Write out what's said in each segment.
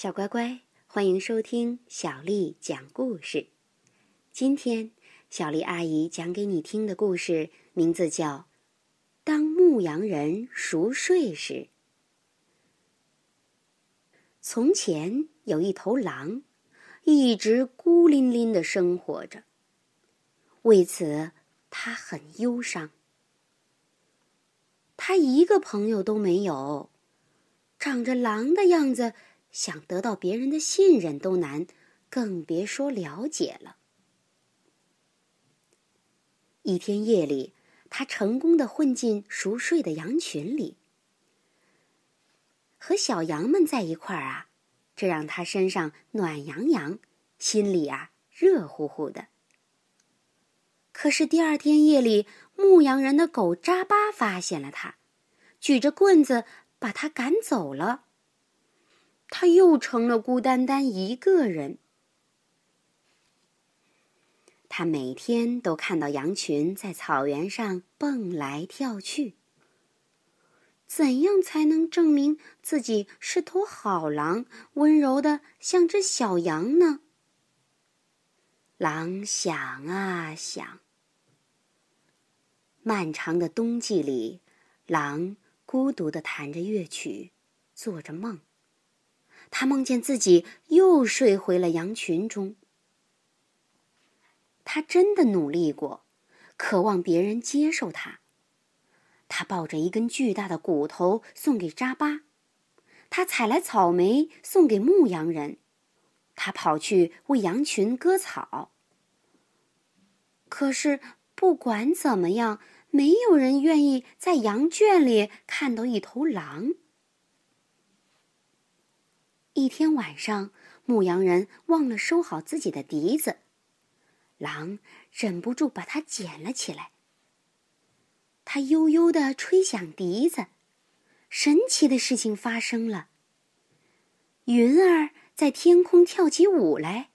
小乖乖，欢迎收听小丽讲故事。今天，小丽阿姨讲给你听的故事名字叫《当牧羊人熟睡时》。从前有一头狼，一直孤零零的生活着。为此，他很忧伤。他一个朋友都没有，长着狼的样子。想得到别人的信任都难，更别说了解了。一天夜里，他成功的混进熟睡的羊群里，和小羊们在一块儿啊，这让他身上暖洋洋，心里啊热乎乎的。可是第二天夜里，牧羊人的狗扎巴发现了他，举着棍子把他赶走了。他又成了孤单单一个人。他每天都看到羊群在草原上蹦来跳去。怎样才能证明自己是头好狼，温柔的像只小羊呢？狼想啊想。漫长的冬季里，狼孤独的弹着乐曲，做着梦。他梦见自己又睡回了羊群中。他真的努力过，渴望别人接受他。他抱着一根巨大的骨头送给扎巴，他采来草莓送给牧羊人，他跑去为羊群割草。可是不管怎么样，没有人愿意在羊圈里看到一头狼。一天晚上，牧羊人忘了收好自己的笛子，狼忍不住把它捡了起来。他悠悠地吹响笛子，神奇的事情发生了。云儿在天空跳起舞来，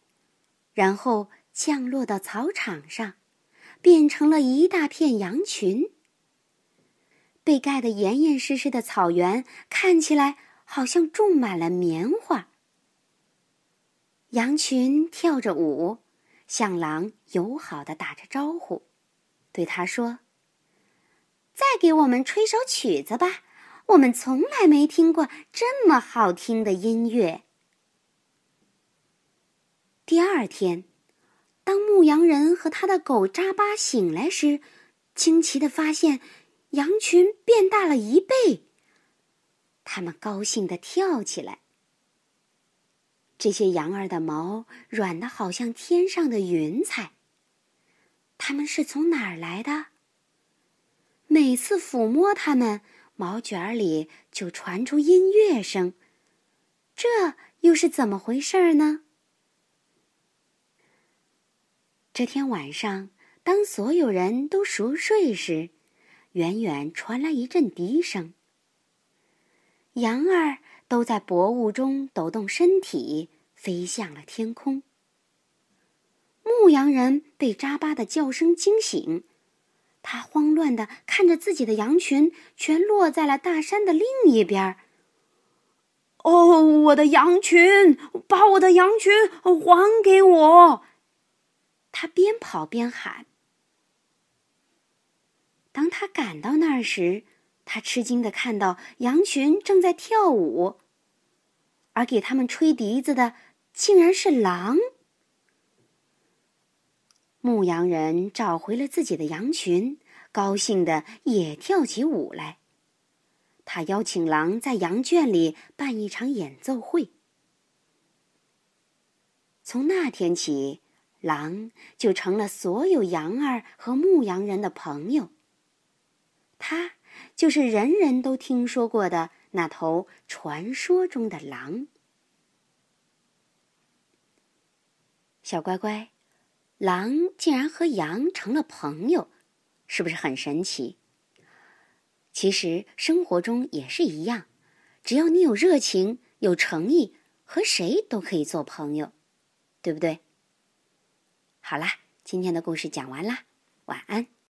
然后降落到草场上，变成了一大片羊群。被盖得严严实实的草原看起来。好像种满了棉花。羊群跳着舞，向狼友好的打着招呼，对他说：“再给我们吹首曲子吧，我们从来没听过这么好听的音乐。”第二天，当牧羊人和他的狗扎巴醒来时，惊奇的发现，羊群变大了一倍。他们高兴地跳起来。这些羊儿的毛软的好像天上的云彩。它们是从哪儿来的？每次抚摸它们，毛卷里就传出音乐声。这又是怎么回事呢？这天晚上，当所有人都熟睡时，远远传来一阵笛声。羊儿都在薄雾中抖动身体，飞向了天空。牧羊人被扎巴的叫声惊醒，他慌乱的看着自己的羊群全落在了大山的另一边。哦，我的羊群，把我的羊群还给我！他边跑边喊。当他赶到那儿时，他吃惊的看到羊群正在跳舞，而给他们吹笛子的竟然是狼。牧羊人找回了自己的羊群，高兴的也跳起舞来。他邀请狼在羊圈里办一场演奏会。从那天起，狼就成了所有羊儿和牧羊人的朋友。他。就是人人都听说过的那头传说中的狼。小乖乖，狼竟然和羊成了朋友，是不是很神奇？其实生活中也是一样，只要你有热情、有诚意，和谁都可以做朋友，对不对？好啦，今天的故事讲完啦，晚安。